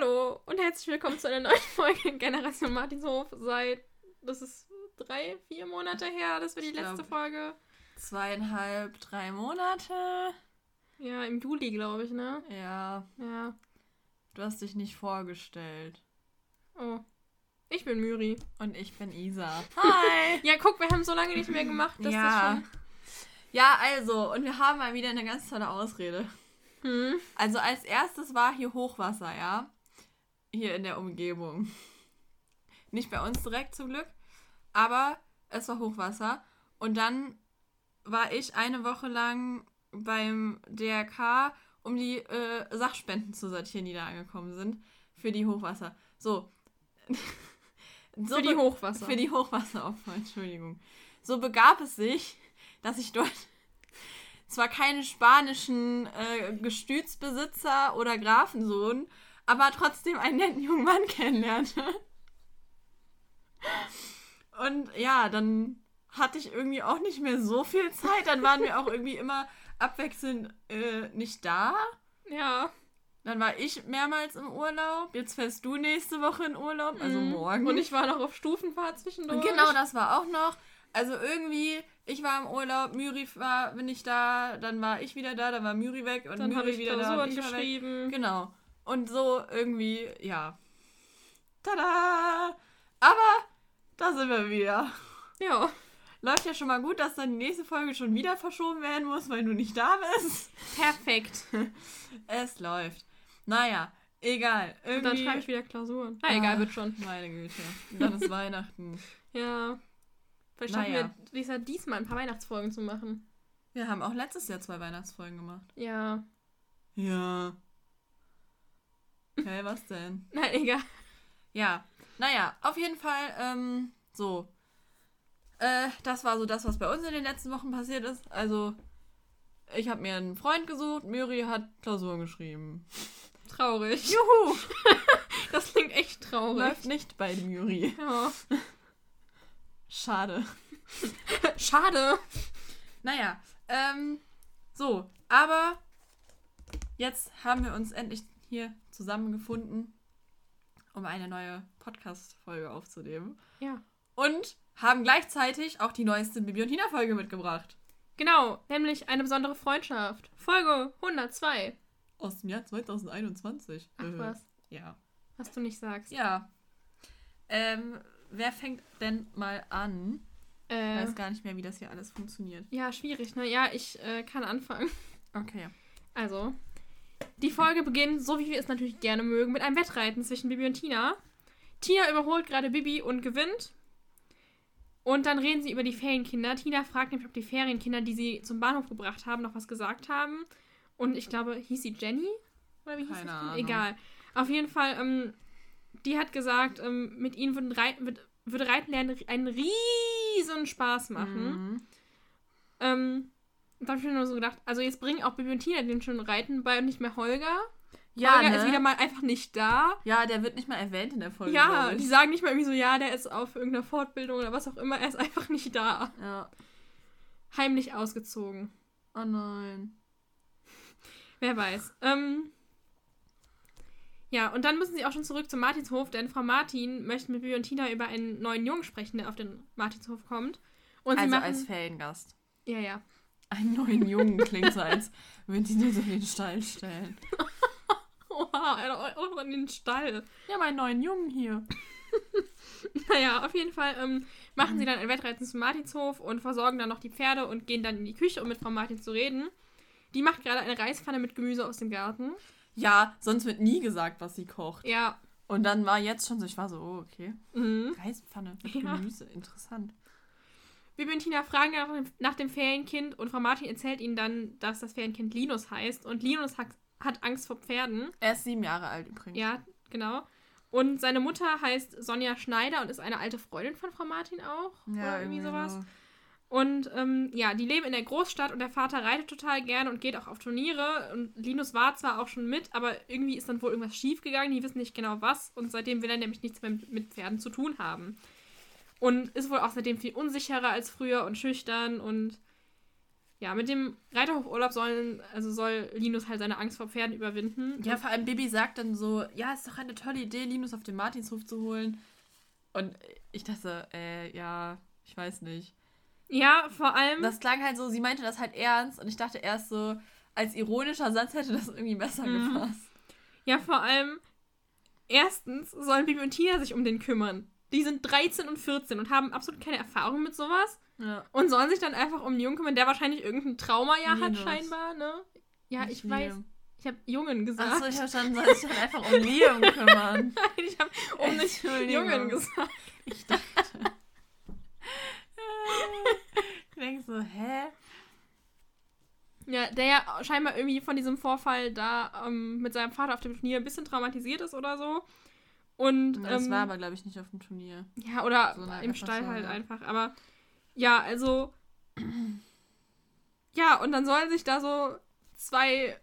Hallo und herzlich willkommen zu einer neuen Folge Generation Martinshof. Seit, das ist drei, vier Monate her, das war die Ich letzte glaub- Folge. Zweieinhalb, drei Monate. Ja, im Juli, glaube ich, ne? Ja, Ja. du hast dich nicht vorgestellt. Oh. Ich bin Müri. Und ich bin Isa. Hi! Ja, guck, wir haben so lange nicht mehr gemacht, dass ja. Ja, also, und wir haben mal wieder eine ganz tolle Ausrede. das schon. Hm. Also als erstes war hier Hochwasser, ja? Hier in der Umgebung. Nicht bei uns direkt zum Glück, aber es war Hochwasser. Und dann war ich eine Woche lang beim DRK, um die äh, Sachspenden zu sortieren, die da angekommen sind. Für die Hochwasser. So. so Für die Hochwasser. Für die Hochwasseropfer, Entschuldigung. So begab es sich, dass ich dort zwar keine spanischen äh, Gestütsbesitzer oder Grafensohn, aber trotzdem einen netten jungen Mann kennenlernte. Und ja, dann hatte ich irgendwie auch nicht mehr so viel Zeit. Dann waren wir auch irgendwie immer abwechselnd äh, nicht da. ja. Dann war ich mehrmals im Urlaub. Jetzt fährst du nächste Woche in Urlaub, also Mhm. morgen. Und ich war noch auf Stufenfahrt zwischendurch. Genau, das war auch noch. Also irgendwie, ich war im Urlaub, Müri war nicht da, dann war ich wieder da, dann war Müri weg und Dann ich wieder da und ich war weg. geschrieben. Genau. Und so irgendwie, ja. Tada! Aber da sind wir wieder. Ja. Läuft ja schon mal gut, dass dann die nächste Folge schon wieder verschoben werden muss, weil du nicht da bist. Perfekt. Es läuft. Naja, egal. Und Irgendwie, dann schreibe ich wieder Klausuren. Na, Ah. egal, wird schon. Meine Güte. Dann ist Weihnachten. Ja. Vielleicht schaffen Naja. wir Lisa, diesmal ein paar Weihnachtsfolgen zu machen. Wir haben auch letztes Jahr zwei Weihnachtsfolgen gemacht. Ja. Ja. Hey, was denn? Na, egal. Ja, naja, auf jeden Fall, ähm, so. Äh, das war so das, was bei uns in den letzten Wochen passiert ist. Also, ich habe mir einen Freund gesucht, Miri hat Klausuren geschrieben. Traurig. Juhu! Das klingt echt traurig. Läuft nicht bei Miri. Ja. Schade. Schade. Naja, ähm, so, aber jetzt haben wir uns endlich hier zusammengefunden, um eine neue Podcast-Folge aufzunehmen. Ja. Und haben gleichzeitig auch die neueste Bibi und Tina-Folge mitgebracht. Genau, nämlich eine besondere Freundschaft. Folge 102. Aus dem Jahr 2021. Ach Äh, was, Ja. was du nicht sagst. Ja. Ähm, wer fängt denn mal an? Ich Äh, weiß gar nicht mehr, wie das hier alles funktioniert. ja, schwierig, ne? Ja, ich äh, kann anfangen. Okay. Also, die Folge beginnt, so wie wir es natürlich gerne mögen, mit einem Wettreiten zwischen Bibi und Tina. Tina überholt gerade Bibi und gewinnt. Und dann reden sie über die Ferienkinder. Tina fragt nämlich, ob die Ferienkinder, die sie zum Bahnhof gebracht haben, noch was gesagt haben. Und ich glaube, hieß sie Jenny? Oder wie hieß Keine sie? Ahnung. Egal. Auf jeden Fall, ähm, die hat gesagt, ähm, mit ihnen würden Rei wird, würde Reiten lernen einen riesen Spaß machen. Mhm. Ähm, da habe ich mir nur so gedacht, also jetzt bringen auch Bibi und Tina den schon Reiten bei und nicht mehr Holger. Ja, Holger ne? ist wieder mal einfach nicht da. ja, der wird nicht mal erwähnt in der Folge. ja, die sagen nicht mal irgendwie so, ja, der ist auf irgendeiner Fortbildung oder was auch immer, er ist einfach nicht da. Ja. Heimlich ausgezogen. Oh nein. Wer weiß. Ähm, ja, und dann müssen sie auch schon zurück zum Martinshof, denn Frau Martin möchte mit Bibi und Tina über einen neuen Jungen sprechen, der auf den Martinshof kommt. Und sie also machen, als Feriengast. Ja, ja. Einen neuen Jungen klingt so, als würden die nur so in den Stall stellen. Oha, auch noch in den Stall. Ja, meinen neuen Jungen hier. Naja, auf jeden Fall ähm, machen sie dann ein Wettreiten zum Martinshof und versorgen dann noch die Pferde und gehen dann in die Küche, um mit Frau Martin zu reden. Die macht gerade eine Reispfanne mit Gemüse aus dem Garten. Ja, sonst wird nie gesagt, was sie kocht. Ja. Und dann war jetzt schon so, ich war so, oh, okay. Mhm. Reispfanne mit Ja. Gemüse, interessant. Bibi und Tina fragen nach dem, nach dem Ferienkind und Frau Martin erzählt ihnen dann, dass das Ferienkind Linus heißt. Und Linus hat, hat Angst vor Pferden. Er ist sieben Jahre alt übrigens. Ja, genau. Und seine Mutter heißt Sonja Schneider und ist eine alte Freundin von Frau Martin auch. oder irgendwie sowas. so. Und ähm, ja, die leben in der Großstadt und der Vater reitet total gerne und geht auch auf Turniere. Und Linus war zwar auch schon mit, aber irgendwie ist dann wohl irgendwas schiefgegangen. Die wissen nicht genau was. Und seitdem will er nämlich nichts mehr mit Pferden zu tun haben. Und ist wohl auch seitdem viel unsicherer als früher und schüchtern. Und ja, mit dem Reiterhofurlaub sollen, also soll Linus halt seine Angst vor Pferden überwinden. Ja, vor allem Bibi sagt dann so, ja, ist doch eine tolle Idee, Linus auf den Martinshof zu holen. Und ich dachte, äh, ja, ich weiß nicht. Ja, vor allem. Das klang halt so, sie meinte das halt ernst und ich dachte erst so, als ironischer Satz hätte das irgendwie besser Mhm. gepasst. Ja, vor allem, erstens sollen Bibi und Tina sich um den kümmern. Die sind 13 und 14 und haben absolut keine Erfahrung mit sowas. Ja. Und sollen sich dann einfach um den Jungen kümmern, der wahrscheinlich irgendein Trauma ja hat, scheinbar, ne? Ja, ich, Nicht weiß. Liam. Ich habe Jungen gesagt. Achso, ich verstanden, soll sich dann einfach um Liam kümmern. Nein, ich habe um Entschuldigung. Jungen gesagt. Ich dachte. ich denke so, hä? Ja, der ja scheinbar irgendwie von diesem Vorfall da ähm, mit seinem Vater auf dem Turnier ein bisschen traumatisiert ist oder so. Und Das ähm, war aber, glaube ich, nicht auf dem Turnier. ja, oder so im Stall halt einfach. Aber ja, also ja, und dann sollen sich da so zwei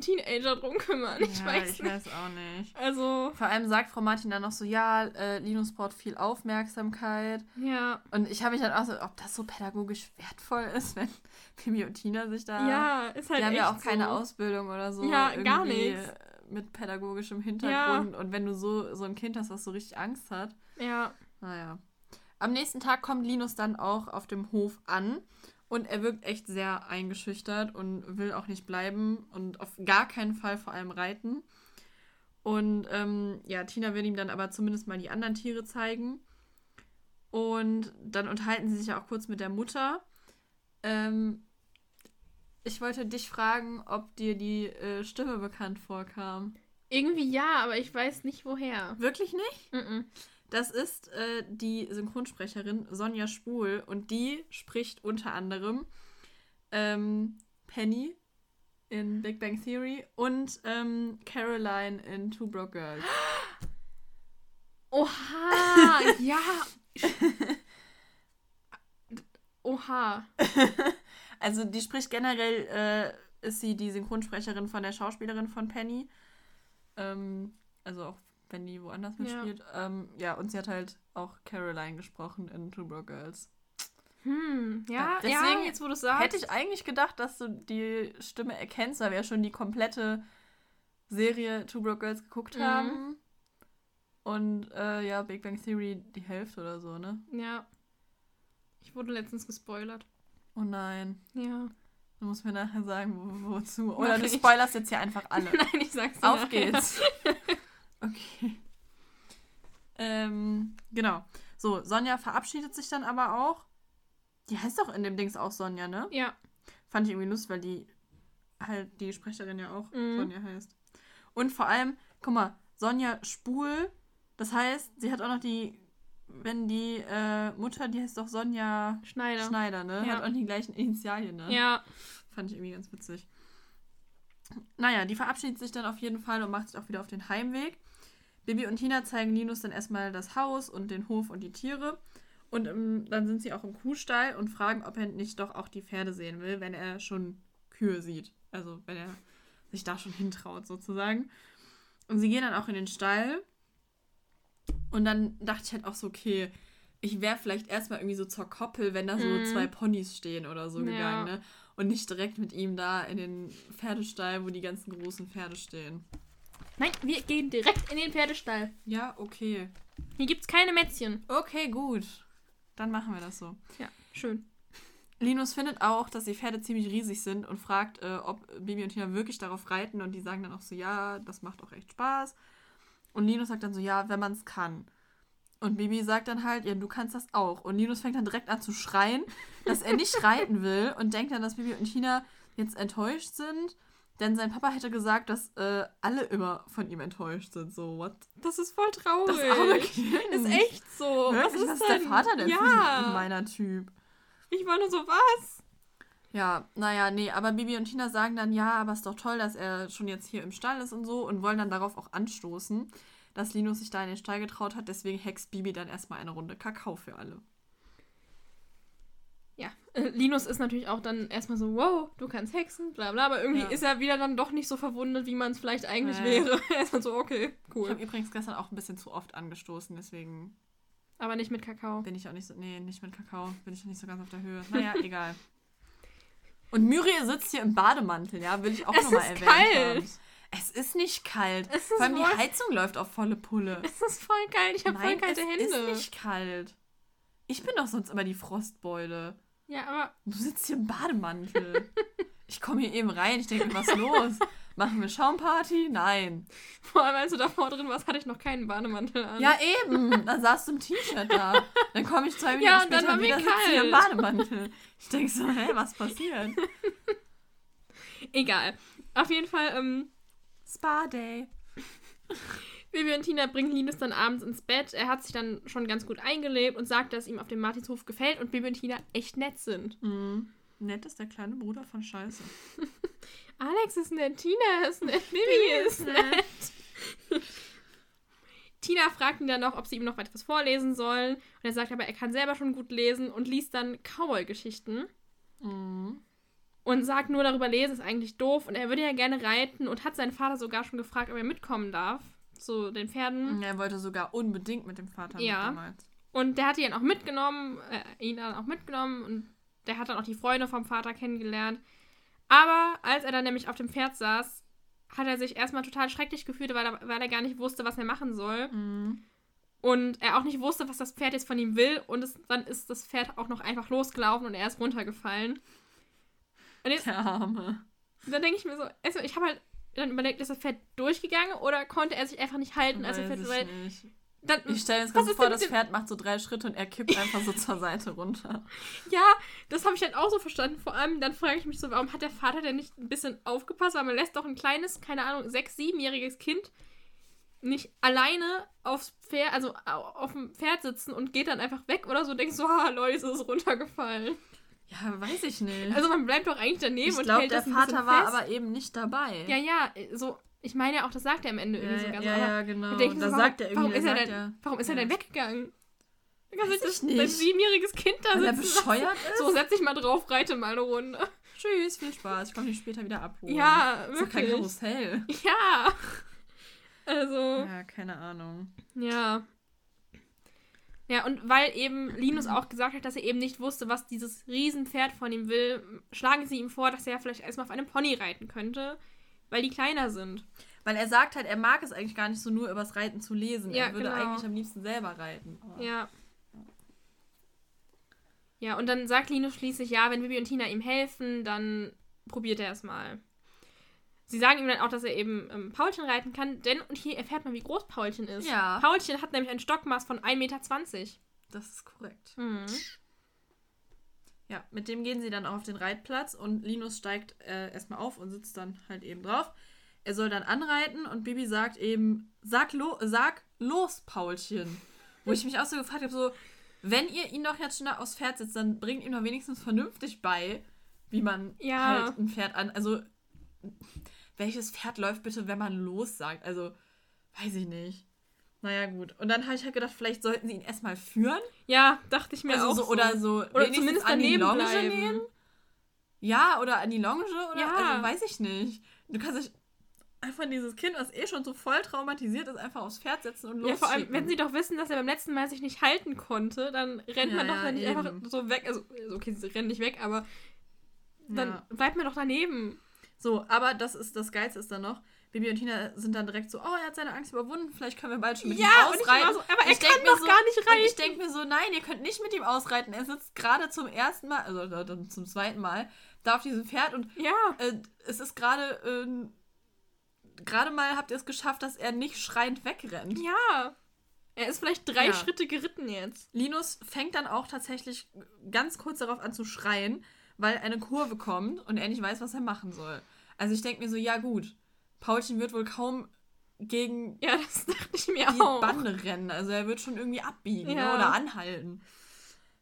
Teenager drum kümmern. Ich ja, weiß ich nicht. weiß auch nicht. Also, Vor allem sagt Frau Martin dann noch so, ja, äh, Linus braucht viel Aufmerksamkeit. ja. Und ich habe mich dann auch so, ob das so pädagogisch wertvoll ist, wenn Pimi und Tina sich da... Ja, ist halt die haben ja auch keine so. Ausbildung oder so. Ja, gar nichts. Mit pädagogischem Hintergrund. Und wenn du so, so ein Kind hast, das so richtig Angst hat. Ja. Naja. Am nächsten Tag kommt Linus dann auch auf dem Hof an. Und er wirkt echt sehr eingeschüchtert und will auch nicht bleiben und auf gar keinen Fall vor allem reiten. Und ähm, ja, Tina will ihm dann aber zumindest mal die anderen Tiere zeigen. Und dann unterhalten sie sich ja auch kurz mit der Mutter. Ähm, ich wollte dich fragen, ob dir die äh, Stimme bekannt vorkam. Irgendwie ja, aber ich weiß nicht woher. Wirklich nicht? Mhm. Das ist äh, die Synchronsprecherin Sonja Spul und die spricht unter anderem ähm, Penny in Big Bang Theory und ähm, Caroline in Two Broke Girls. Oha, ja. Oha. Also die spricht generell, äh, ist sie die Synchronsprecherin von der Schauspielerin von Penny. Ähm, also auch wenn die woanders mitspielt. Ja. Ähm, ja, und sie hat halt auch Caroline gesprochen in Two Broke Girls. Hm, ja, Ja, ja, deswegen jetzt wo du es sagst. Hätte ich eigentlich gedacht, dass du die Stimme erkennst, weil wir ja schon die komplette Serie Two Broke Girls geguckt Mhm. haben. Und äh, ja, Big Bang Theory die Hälfte oder so, ne? Ja. Ich wurde letztens gespoilert. Oh nein. Ja. Du musst mir nachher sagen, wo, wozu. Mach Oder du ich. spoilerst jetzt hier einfach alle. Nein, ich sag's dir Auf nachher. geht's. Okay. Ähm, genau. So, Sonja verabschiedet sich dann aber auch. Die heißt doch in dem Dings auch Sonja, ne? Ja. Fand ich irgendwie lustig, weil die halt die Sprecherin ja auch Mhm. Sonja heißt. Und vor allem, guck mal, Sonja Spul, das heißt, sie hat auch noch die, wenn die äh, Mutter, die heißt doch Sonja Schneider. Schneider, ne? Ja. Hat auch die gleichen Initialien, ne? Ja. Fand ich irgendwie ganz witzig. Naja, die verabschiedet sich dann auf jeden Fall und macht sich auch wieder auf den Heimweg. Bibi und Tina zeigen Linus dann erstmal das Haus und den Hof und die Tiere. Und ähm, dann sind sie auch im Kuhstall und fragen, ob er nicht doch auch die Pferde sehen will, wenn er schon Kühe sieht. Also wenn er sich da schon hintraut, sozusagen. Und sie gehen dann auch in den Stall. Und dann dachte ich halt auch so, okay, ich wäre vielleicht erstmal irgendwie so zur Koppel, wenn da so Mhm. zwei Ponys stehen oder so Ja. gegangen, ne? Und nicht direkt mit ihm da in den Pferdestall, wo die ganzen großen Pferde stehen. Nein, wir gehen direkt in den Pferdestall. Ja, okay. Hier gibt's keine Mätzchen. Okay, gut. Dann machen wir das so. Ja, schön. Linus findet auch, dass die Pferde ziemlich riesig sind und fragt, äh, ob Bibi und Tina wirklich darauf reiten. Und die sagen dann auch so, ja, das macht auch echt Spaß. Und Linus sagt dann so, ja, wenn man es kann. Und Bibi sagt dann halt, ja, du kannst das auch. Und Linus fängt dann direkt an zu schreien, dass er nicht reiten will und denkt dann, dass Bibi und Tina jetzt enttäuscht sind. Denn sein Papa hätte gesagt, dass äh, alle immer von ihm enttäuscht sind. So, what? Das ist voll traurig. Das arme Kind. Ist echt so. Wirklich? Was ist, Was ist denn? der Vater denn für ja. ein meiner Typ? Ich war nur so, was? Ja, naja, nee, aber Bibi und Tina sagen dann, ja, aber ist doch toll, dass er schon jetzt hier im Stall ist und so und wollen dann darauf auch anstoßen, dass Linus sich da in den Stall getraut hat. Deswegen hext Bibi dann erstmal eine Runde Kakao für alle. Ja, äh, Linus ist natürlich auch dann erstmal so, wow, du kannst hexen, bla bla, aber irgendwie Ja. ist er wieder dann doch nicht so verwundet, wie man es vielleicht eigentlich Nee. wäre. er ist dann so, okay, Ich cool. habe übrigens gestern auch ein bisschen zu oft angestoßen, deswegen Aber nicht mit Kakao. bin ich auch nicht so, nee, nicht mit Kakao, bin ich nicht so ganz auf der Höhe. Naja, egal. Und Muriel sitzt hier im Bademantel, ja, will ich auch Es nochmal ist erwähnen. kalt. Haben. Es ist nicht kalt. Es ist Vor allem die Heizung läuft auf volle Pulle. Es ist voll kalt. Ich habe voll kalte es Hände. ist nicht kalt. Ich bin doch sonst immer die Frostbeule. Ja, aber Du sitzt hier im Bademantel. ich komme hier eben rein, ich denke, was ist los? Machen wir Schaumparty? Nein. vor allem, als du davor drin warst, hatte ich noch keinen Bademantel an. Ja, eben. Dann saß du im T-Shirt da. Dann komme ich zwei Minuten Ja, und dann später war mir wieder, sitze hier im kalt. Bademantel. Ich denke so, hä, was passiert? Egal. Auf jeden Fall, ähm, Spa-Day. Bibi und Tina bringen Linus dann abends ins Bett. Er hat sich dann schon ganz gut eingelebt und sagt, dass ihm auf dem Martinshof gefällt und Bibi und Tina echt nett sind. Mhm. Nett ist der kleine Bruder von Scheiße. Alex ist nett, Tina ist nett, Bibi ist nett. Tina fragt ihn dann noch, ob sie ihm noch etwas vorlesen sollen. Und er sagt aber, er kann selber schon gut lesen und liest dann Cowboy-Geschichten. Mhm. Und sagt nur, darüber lesen ist eigentlich doof. Und er würde ja gerne reiten und hat seinen Vater sogar schon gefragt, ob er mitkommen darf. Zu den Pferden. Er wollte sogar unbedingt mit dem Vater Ja. damals. Und der hat ihn auch mitgenommen, äh, ihn dann auch mitgenommen und der hat dann auch die Freunde vom Vater kennengelernt. Aber als er dann nämlich auf dem Pferd saß, hat er sich erstmal total schrecklich gefühlt, weil er, weil er gar nicht wusste, was er machen soll. Mhm. Und er auch nicht wusste, was das Pferd jetzt von ihm will. Und es, dann ist das Pferd auch noch einfach losgelaufen und er ist runtergefallen. Und jetzt, Der Arme. dann denke ich mir so, also ich habe halt dann überlegt, ist das Pferd durchgegangen oder konnte er sich einfach nicht halten? Also Weiß Pferd, ich weil nicht. Dann, Ich stelle mir jetzt gerade vor, das Pferd macht so drei Schritte und er kippt einfach so zur Seite runter. Ja, das habe ich halt auch so verstanden. Vor allem, dann frage ich mich so, warum hat der Vater denn nicht ein bisschen aufgepasst? Weil man lässt doch ein kleines, keine Ahnung, sechs-, siebenjähriges Kind nicht alleine aufs Pferd, also au- auf dem Pferd sitzen und geht dann einfach weg oder so. Denkst so, ah, Leute, es ist runtergefallen. Ja, weiß ich nicht. Also man bleibt doch eigentlich daneben ich und glaube, hält der das Vater war fest. aber eben nicht dabei. Ja, ja, so, ich meine ja auch, das sagt er am Ende irgendwie ja, ja, so. aber ja, genau. da so, warum, sagt er irgendwie, warum ist er denn, ja, warum ist er ja. denn weggegangen? Da kann sich das nicht. siebenjähriges Kind da Weil er sitzen bescheuert ist? So, setz dich mal drauf, reite mal eine Runde. Tschüss, viel Spaß. Ich komme dich später wieder abholen. Ja, ist doch kein wirklich. Karussell. Ja. Also, Ja, keine Ahnung. ja. Ja, und weil eben Linus auch gesagt hat, dass er eben nicht wusste, was dieses Riesenpferd von ihm will, schlagen sie ihm vor, dass er vielleicht erstmal auf einem Pony reiten könnte, weil die kleiner sind. Weil er sagt halt, er mag es eigentlich gar nicht so nur übers Reiten zu lesen. Ja, er würde genau. eigentlich am liebsten selber reiten. Aber- Ja. Ja, und dann sagt Linus schließlich, ja, wenn Bibi und Tina ihm helfen, dann probiert er es mal. Sie sagen ihm dann auch, dass er eben ähm, Paulchen reiten kann, denn, und hier erfährt man, wie groß Paulchen ist. Ja. Paulchen hat nämlich ein Stockmaß von 1,20 Meter. Das ist korrekt. Mhm. Ja, mit dem gehen sie dann auf den Reitplatz und Linus steigt äh, erstmal auf und sitzt dann halt eben drauf. Er soll dann anreiten und Bibi sagt eben, sag, lo sag los, Paulchen. Wo ich mich auch so gefragt habe, so, wenn ihr ihn doch jetzt schon da aufs Pferd sitzt, dann bringt ihm doch wenigstens vernünftig bei, wie man Ja. halt ein Pferd an. Also, welches Pferd läuft bitte, wenn man los sagt? Also, weiß ich nicht. Naja, gut. Und dann habe ich halt gedacht, vielleicht sollten sie ihn erstmal führen. Ja, dachte ich mir Also auch. so, oder so Oder zumindest an die Longe bleiben. nehmen. Ja, oder an die Longe oder Ja. also weiß ich nicht. Du kannst dich einfach dieses Kind, was eh schon so voll traumatisiert ist, einfach aufs Pferd setzen und Ja, losschicken. vor allem, wenn sie doch wissen, dass er beim letzten Mal sich nicht halten konnte, dann rennt Ja, man doch ja, dann nicht eben. einfach so weg. Also, okay, sie rennen nicht weg, aber dann Ja. bleibt man doch daneben. So, aber das ist das Geilste ist dann noch. Bibi und Tina sind dann direkt so, oh, er hat seine Angst überwunden, vielleicht können wir bald schon mit ihm Ja, ich ausreiten. so, aber er Ich kann doch so- gar nicht Und reiten. ich denke mir so, nein, ihr könnt nicht mit ihm ausreiten. Er sitzt gerade zum ersten Mal, also äh, dann zum zweiten Mal, da auf diesem Pferd und Ja, äh, es ist gerade, ähm, gerade mal habt ihr es geschafft, dass er nicht schreiend wegrennt. ja. Er ist vielleicht drei Ja. Schritte geritten jetzt. Linus fängt dann auch tatsächlich ganz kurz darauf an zu schreien, weil eine Kurve kommt und er nicht weiß, was er machen soll. Also ich denke mir so, ja gut, Paulchen wird wohl kaum gegen Ja, das dachte ich mir die auch. Bande rennen. Also er wird schon irgendwie abbiegen Ja. ne, oder anhalten.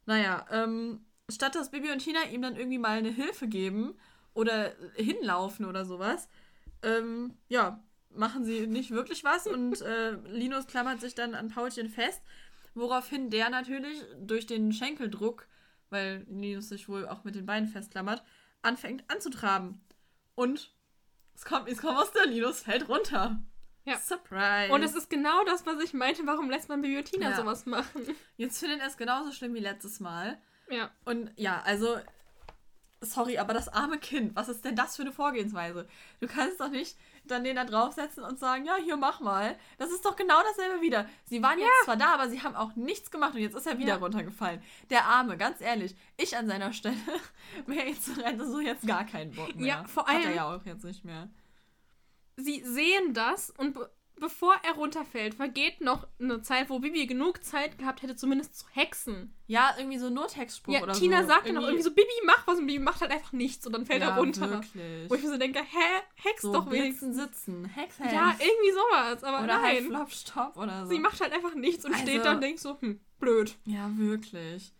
Naja, ähm, statt dass Bibi und Tina ihm dann irgendwie mal eine Hilfe geben oder hinlaufen oder sowas, ähm, ja, machen sie nicht wirklich was und äh, Linus klammert sich dann an Paulchen fest, woraufhin der natürlich durch den Schenkeldruck, weil Linus sich wohl auch mit den Beinen festklammert, anfängt anzutraben. Und es kommt, es kommt aus der Linus fällt runter. Ja. Surprise. Und es ist genau das, was ich meinte. Warum lässt man Tina Ja. sowas machen? Jetzt findet er es genauso schlimm wie letztes Mal. Ja. Und ja, also sorry, aber das arme Kind, was ist denn das für eine Vorgehensweise? Du kannst doch nicht dann den da draufsetzen und sagen, ja, hier mach mal. Das ist doch genau dasselbe wieder. Sie waren jetzt zwar da, aber sie haben auch nichts gemacht und jetzt ist er wieder Ja. runtergefallen. Der Arme, ganz ehrlich, ich an seiner Stelle wäre jetzt so jetzt gar keinen Bock mehr. Ja, vor Hat er allem- ja auch jetzt nicht mehr. Sie sehen das und bevor er runterfällt, vergeht noch eine Zeit, wo Bibi genug Zeit gehabt hätte, zumindest zu hexen. Ja, irgendwie so ein Nottextspruch Ja, oder Tina so. sagt dann noch irgendwie so, Bibi, mach was und Bibi macht halt einfach nichts und dann fällt ja, er runter. Wirklich. Wo ich mir so denke, hä, hex so doch wenigstens. sitzen, Hexen. Ja, irgendwie sowas, aber oder halt nein. Flop, Stopp oder so. Sie macht halt einfach nichts und Also- steht da und denkt so, hm, blöd. Ja, wirklich.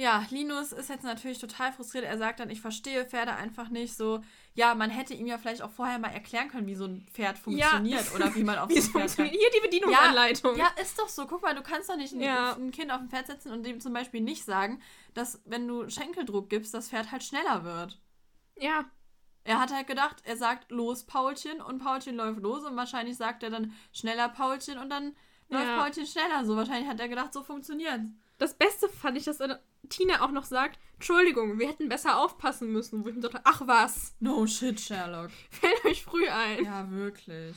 Ja, Linus ist jetzt natürlich total frustriert. Er sagt dann, ich verstehe Pferde einfach nicht so. Ja, man hätte ihm ja vielleicht auch vorher mal erklären können, wie so ein Pferd funktioniert oder wie man auf Wie so ein Pferd funktioniert. Hier die Bedienungsanleitung. Ja, ist doch so. Guck mal, du kannst doch nicht ein, Ja. ein Kind auf ein Pferd setzen und dem zum Beispiel nicht sagen, dass wenn du Schenkeldruck gibst, das Pferd halt schneller wird. ja. Er hat halt gedacht, er sagt los Paulchen und Paulchen läuft los und wahrscheinlich sagt er dann schneller Paulchen und dann läuft Ja. Paulchen schneller. So wahrscheinlich hat er gedacht, so funktioniert. Das Beste fand ich, dass Tina auch noch sagt, Entschuldigung, wir hätten besser aufpassen müssen. Wo ich mir dachte, ach was, No shit, Sherlock. fällt euch früh ein. Ja, wirklich.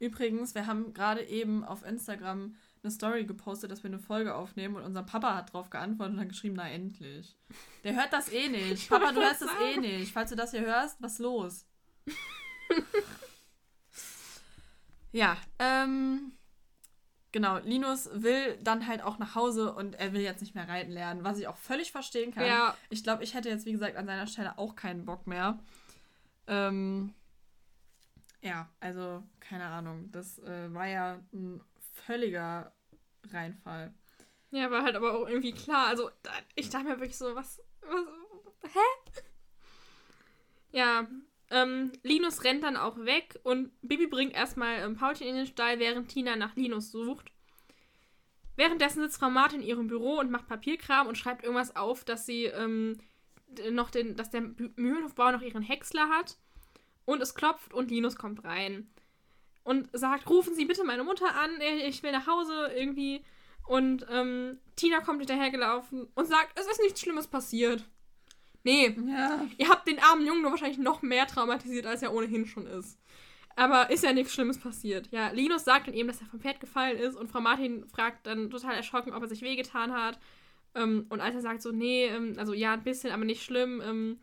Übrigens, wir haben gerade eben auf Instagram eine Story gepostet, dass wir eine Folge aufnehmen und unser Papa hat drauf geantwortet und hat geschrieben, na endlich. Der hört das eh nicht. Papa, du hörst das eh nicht. Falls du das hier hörst, was los? ja, ähm, genau, Linus will dann halt auch nach Hause und er will jetzt nicht mehr reiten lernen, was ich auch völlig verstehen kann. Ja. Ich glaube, ich hätte jetzt, wie gesagt, an seiner Stelle auch keinen Bock mehr. Ähm, ja, also, keine Ahnung. Das äh, war ja ein völliger Reinfall. Ja, war halt aber auch irgendwie klar. Also, ich dachte mir wirklich so, was, was hä? Ja, ähm, Linus rennt dann auch weg und Bibi bringt erstmal ähm, Paulchen in den Stall, während Tina nach Linus sucht. Währenddessen sitzt Frau Martin in ihrem Büro und macht Papierkram und schreibt irgendwas auf, dass sie ähm, noch den, dass der Mühlenhofbauer noch ihren Häcksler hat. Und es klopft und Linus kommt rein. Und sagt, rufen Sie bitte meine Mutter an, ich will nach Hause irgendwie. Und ähm, Tina kommt hinterhergelaufen und sagt, es ist nichts Schlimmes passiert. Nee, Ja. ihr habt den armen Jungen nur wahrscheinlich noch mehr traumatisiert, als er ohnehin schon ist. Aber ist ja nichts Schlimmes passiert. Ja, Linus sagt dann eben, dass er vom Pferd gefallen ist und Frau Martin fragt dann total erschrocken, ob er sich wehgetan hat. Ähm, und als er sagt so, nee, ähm, also ja, ein bisschen, aber nicht schlimm, ähm,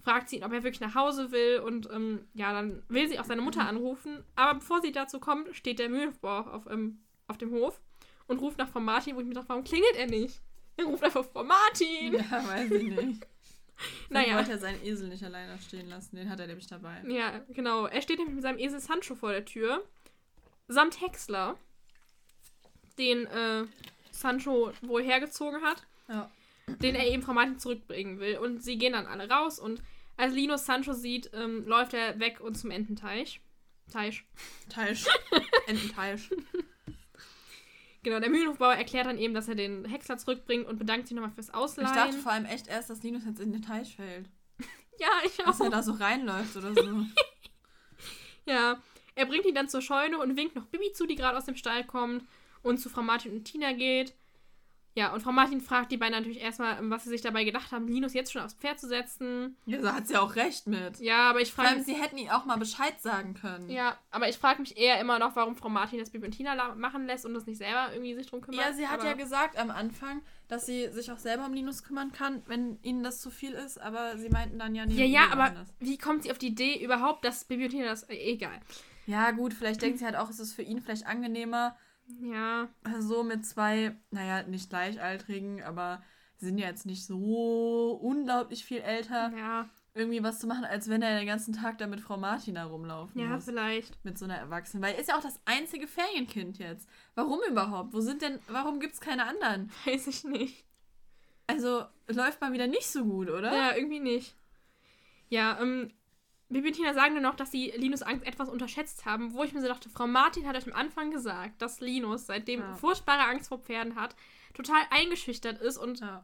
fragt sie ihn, ob er wirklich nach Hause will und ähm, ja, dann will sie auch seine Mutter anrufen. Aber bevor sie dazu kommt, steht der Mühlenbauer auf, ähm, auf dem Hof und ruft nach Frau Martin, wo ich mir dachte, warum klingelt er nicht? Er ruft einfach Frau Martin. Ja, weiß ich nicht. Naja. Wollte er seinen Esel nicht alleine stehen lassen. Den hat er nämlich dabei. Ja, genau. Er steht nämlich mit seinem Esel Sancho vor der Tür. Samt Häcksler. Den äh, Sancho wohl hergezogen hat. Ja. Den er eben Frau Martin zurückbringen will. Und sie gehen dann alle raus. Und als Linus Sancho sieht, ähm, läuft er weg und zum Ententeich. Teich. Teich. Ententeich. Genau, der Mühlenhofbauer erklärt dann eben, dass er den Häcksler zurückbringt und bedankt sich nochmal fürs Ich Ausleihen. dachte vor allem echt erst, dass Linus jetzt in den Teich fällt. ja, ich Dass auch. er da so reinläuft oder so. Ja, er bringt ihn dann zur Scheune und winkt noch Bibi zu, die gerade aus dem Stall kommt und zu Frau Martin und Tina geht. Ja, und Frau Martin fragt die beiden natürlich erstmal, ähm, was sie sich dabei gedacht haben, Linus jetzt schon aufs Pferd zu setzen. ja, da hat sie auch recht mit. Ja, aber ich Vor allem, frage sie hätten ihn auch mal Bescheid sagen können. ja, aber ich frage mich eher immer noch, warum Frau Martin das Bibi und Tina la- machen lässt und das nicht selber irgendwie sich drum kümmert. Ja, sie hat aber ja gesagt am Anfang, dass sie sich auch selber um Linus kümmern kann, wenn ihnen das zu viel ist, aber sie meinten dann ja nie. Ja, ja, aber das. wie kommt sie auf die Idee überhaupt, dass Bibi und Tina das. Äh, egal. Ja, gut, vielleicht denkt sie halt auch, es ist für ihn vielleicht angenehmer, Ja. so mit zwei, naja, nicht gleichaltrigen, aber sind ja jetzt nicht so unglaublich viel älter, Ja. irgendwie was zu machen, als wenn er den ganzen Tag da mit Frau Martina rumlaufen Ja, muss. vielleicht. Mit so einer Erwachsenen. Weil er ist ja auch das einzige Ferienkind jetzt. Warum überhaupt? Wo sind denn, warum gibt es keine anderen? Weiß ich nicht. Also läuft mal wieder nicht so gut, oder? Ja, irgendwie nicht. Ja, ähm, Bibi und Tina sagen dann noch, dass sie Linus Angst etwas unterschätzt haben, wo ich mir so dachte, Frau Martin hat euch am Anfang gesagt, dass Linus, seitdem Ja. furchtbare Angst vor Pferden hat, total eingeschüchtert ist und Ja.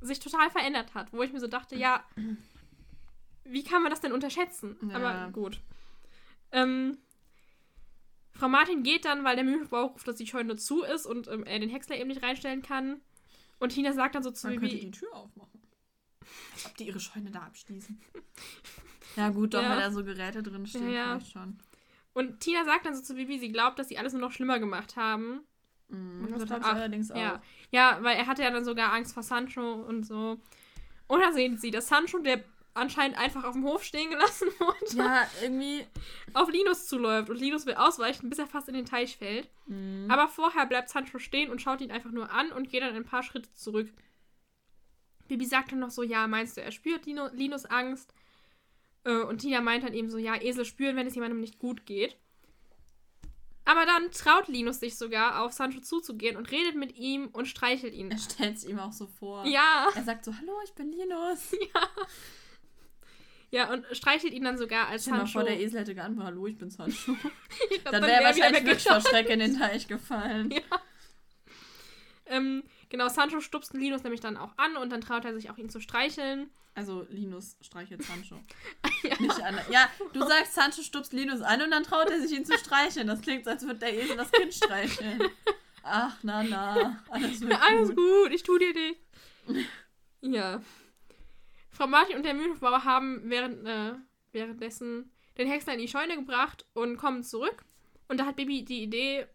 sich total verändert hat, wo ich mir so dachte, ja, wie kann man das denn unterschätzen? Ja. Aber gut. Ähm, Frau Martin geht dann, weil der Mühlenbauer ruft, dass die Scheune zu ist und ähm, er den Häcksler eben nicht reinstellen kann. Und Tina sagt dann so zu Man könnte Bibi, die Tür aufmachen. Ob die ihre Scheune da abschließen. Ja, gut, doch, Ja. wenn da so Geräte drin stehen, Ja, ja. vielleicht schon. Und Tina sagt dann so zu Bibi, sie glaubt, dass sie alles nur noch schlimmer gemacht haben. Mhm, Und das ach, allerdings auch. Ja. ja, weil er hatte ja dann sogar Angst vor Sancho und so. Und da sehen sie, dass Sancho, der anscheinend einfach auf dem Hof stehen gelassen wurde, Ja, irgendwie. auf Linus zuläuft. Und Linus will ausweichen, bis er fast in den Teich fällt. Mhm. Aber vorher bleibt Sancho stehen und schaut ihn einfach nur an und geht dann ein paar Schritte zurück. Bibi sagt dann noch so, ja, meinst du, er spürt Linus Angst? Äh, Und Tina meint dann eben so, ja, Esel spüren, wenn es jemandem nicht gut geht. Aber dann traut Linus sich sogar, auf Sancho zuzugehen und redet mit ihm und streichelt ihn. er stellt es ihm auch so vor. Ja, Er sagt so, hallo, ich bin Linus. ja, und streichelt ihn dann sogar als Stell dir mal Sancho. vor, der Esel hätte geantwortet, hallo, ich bin Sancho. Ich glaub, Dann wär wäre er wahrscheinlich vor. Schreck in den Teich gefallen. Ja. Ähm, genau, Sancho stupst Linus nämlich dann auch an und dann traut er sich auch, ihn zu streicheln. Also Linus streichelt Sancho. Ja. Nicht an. Ja, du sagst, Sancho stupst Linus an und dann traut er sich ihn zu streicheln. Das klingt, als würde der Esel das Kind streicheln. Ach, na, na. Alles wird Alles gut. gut, ich tu dir nicht. ja. Frau Martin und der Mühlenhofbauer haben während, äh, währenddessen den Hexer in die Scheune gebracht und kommen zurück. Und da hat Bibi die Idee,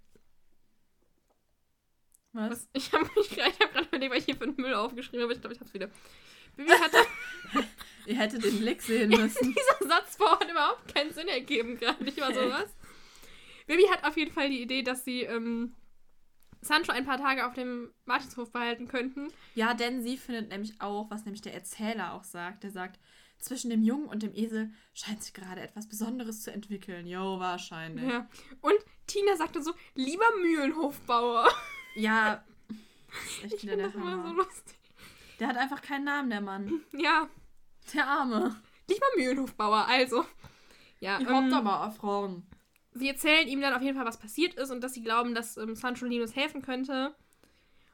Was? was, ich habe mich gerade, überlegt, was ich hier für einen Müll aufgeschrieben habe, ich glaube, ich hab's wieder. Bibi hat Ihr hättet den Blick sehen müssen. dieser Satzbau hat überhaupt keinen Sinn ergeben gerade. Ich war so was. Bibi hat auf jeden Fall die Idee, dass sie ähm, Sancho ein paar Tage auf dem Martinshof behalten könnten. Ja, denn sie findet nämlich auch, was nämlich der Erzähler auch sagt. Der sagt, zwischen dem Jungen und dem Esel scheint sich gerade etwas Besonderes zu entwickeln. Jo, wahrscheinlich. Ja. Und Tina sagte so, lieber Mühlenhofbauer. Ja, das ist echt Ich wieder finde der das immer so Hammer. lustig. Der hat einfach keinen Namen, der Mann. Ja, Der Arme. lieber Mühlenhofbauer, also. Ja, Ich ähm, da mal erfragen. sie erzählen ihm dann auf jeden Fall, was passiert ist und dass sie glauben, dass ähm, Sancho Linus helfen könnte.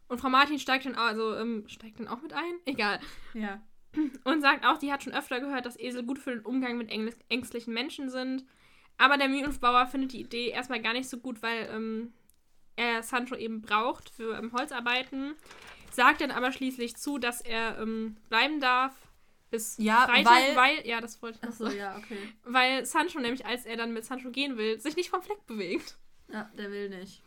Und Frau Martin steigt dann, also, ähm, steigt dann auch mit ein? Egal. Ja. Und sagt auch, die hat schon öfter gehört, dass Esel gut für den Umgang mit ängstlichen Menschen sind. Aber der Mühlenhofbauer findet die Idee erstmal gar nicht so gut, weil ähm, er Sancho eben braucht für ähm, Holzarbeiten. Sagt dann aber schließlich zu, dass er ähm, bleiben darf bis Ja, Freitag, weil- ja, das wollte ich noch Achso, sagen. ja, okay. Weil Sancho nämlich, als er dann mit Sancho gehen will, sich nicht vom Fleck bewegt. Ja, der will nicht.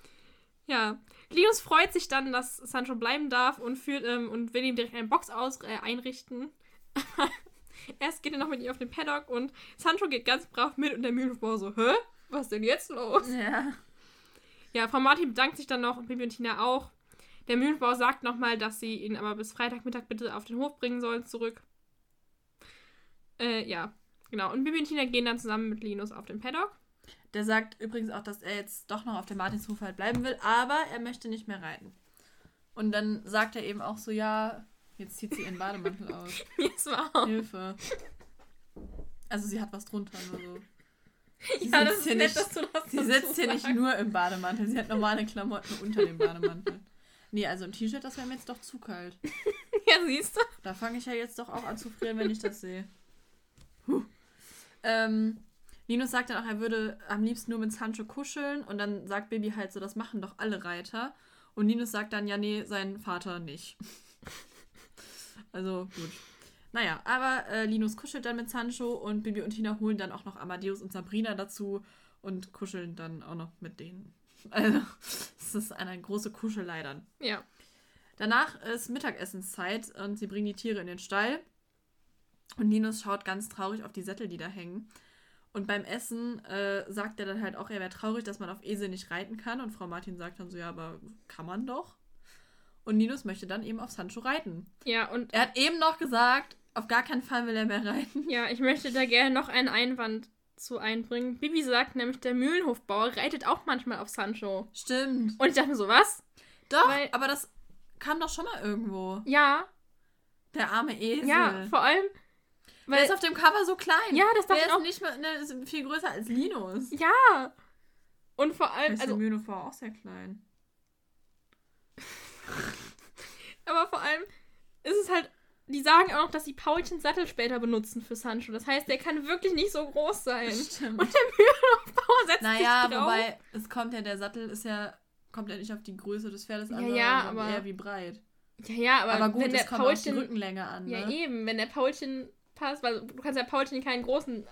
Ja. Linus freut sich dann, dass Sancho bleiben darf und, führt, ähm, und will ihm direkt eine Box aus, äh, einrichten. Erst geht er noch mit ihm auf den Paddock und Sancho geht ganz brav mit und der Mühlenbauer so, hä? Was ist denn jetzt los? Ja. Ja, Frau Martin bedankt sich dann noch und Bibi und Tina auch. Der Mühlenbauer sagt nochmal, dass sie ihn aber bis Freitagmittag bitte auf den Hof bringen sollen zurück. Äh, ja, genau. Und Bibi und Tina gehen dann zusammen mit Linus auf den Paddock. Der sagt übrigens auch, dass er jetzt doch noch auf dem Martinshof halt bleiben will, aber er möchte nicht mehr reiten. Und dann sagt er eben auch so, ja, jetzt zieht sie ihren Bademantel aus. Jetzt war Hilfe. Also sie hat was drunter, nur so. Sie Ja, sitzt das ist hier nett, nicht- dass du das Sie so sitzt hier nicht nur im Bademantel, sie hat normale Klamotten unter dem Bademantel. Nee, also ein T-Shirt, das wäre mir jetzt doch zu kalt. Ja, siehst du? Da fange ich ja jetzt doch auch an zu frieren, wenn ich das sehe. Huh. Ähm, Linus sagt dann auch, er würde am liebsten nur mit Sancho kuscheln und dann sagt Baby halt so, das machen doch alle Reiter. Und Linus sagt dann, ja, nee, sein Vater nicht. also gut. Naja, aber äh, Linus kuschelt dann mit Sancho und Bibi und Tina holen dann auch noch Amadeus und Sabrina dazu und kuscheln dann auch noch mit denen. Also, es ist eine große Kuschelei dann. Ja. Danach ist Mittagessenszeit und sie bringen die Tiere in den Stall. Und Linus schaut ganz traurig auf die Sättel, die da hängen. Und beim Essen äh, sagt er dann halt auch, er wäre traurig, dass man auf Esel nicht reiten kann. Und Frau Martin sagt dann so, ja, aber kann man doch. Und Linus möchte dann eben auf Sancho reiten. Ja, und Er hat eben noch gesagt, auf gar keinen Fall will er mehr reiten. ja, ich möchte da gerne noch einen Einwand zu einbringen. Bibi sagt nämlich, der Mühlenhofbauer reitet auch manchmal auf Sancho. Stimmt. Und ich dachte mir so, was? Doch, Weil- aber das kam doch schon mal irgendwo. Ja, Der arme Esel. ja, vor allem, Der weil, ist auf dem Cover so klein. ja, das dachte Der ich auch, ist nicht mehr, ne, ist viel größer als Linus. ja. Und vor allem, ist also, der Mühlenhof auch sehr klein. aber vor allem ist es halt, die sagen auch noch, dass sie Paulchens Sattel später benutzen für Sancho. Das heißt, der kann wirklich nicht so groß sein. Stimmt. Und der Mühlenhofbauer setzt Naja, sich drauf. wobei, es kommt ja, der Sattel ist ja, kommt ja nicht auf die Größe des Pferdes an, Ja, sondern ja, sondern aber- eher wie breit. Ja, ja, aber, Aber gut, wenn der es kommt auf die Paulchen. Rückenlänge an. Ja, ne? eben, wenn der Paulchen passt, weil du kannst ja Paulchen keinen großen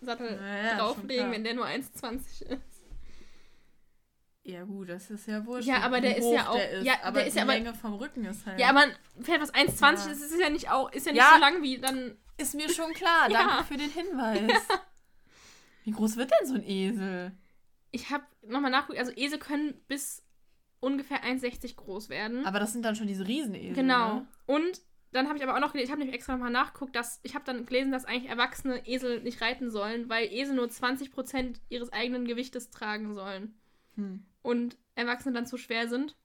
Sattel Ja, ja, schon drauflegen, wenn der nur 1,20 ist. Ja, gut, das ist ja wurscht. Ja, aber der ist ja auch- Der ist. ja, aber der ist die ja aber- Länge vom Rücken ist halt. Ja, aber ein Pferd, was 1,20 Ja. ist, ist ja nicht auch, ist ja nicht Ja. so lang wie dann. ist mir schon klar. Ja. Danke für den Hinweis. Wie groß wird denn so ein Esel? Ich habe nochmal nachgeguckt, also Esel können bis ungefähr 1,60 groß werden. Aber das sind dann schon diese Riesenesel. genau. Ne? Und dann habe ich aber auch noch gelesen, ich habe nämlich extra nochmal nachgeguckt, dass ich habe dann gelesen, dass eigentlich erwachsene Esel nicht reiten sollen, weil Esel nur 20% ihres eigenen Gewichtes tragen sollen. Hm. und Erwachsene dann zu schwer sind.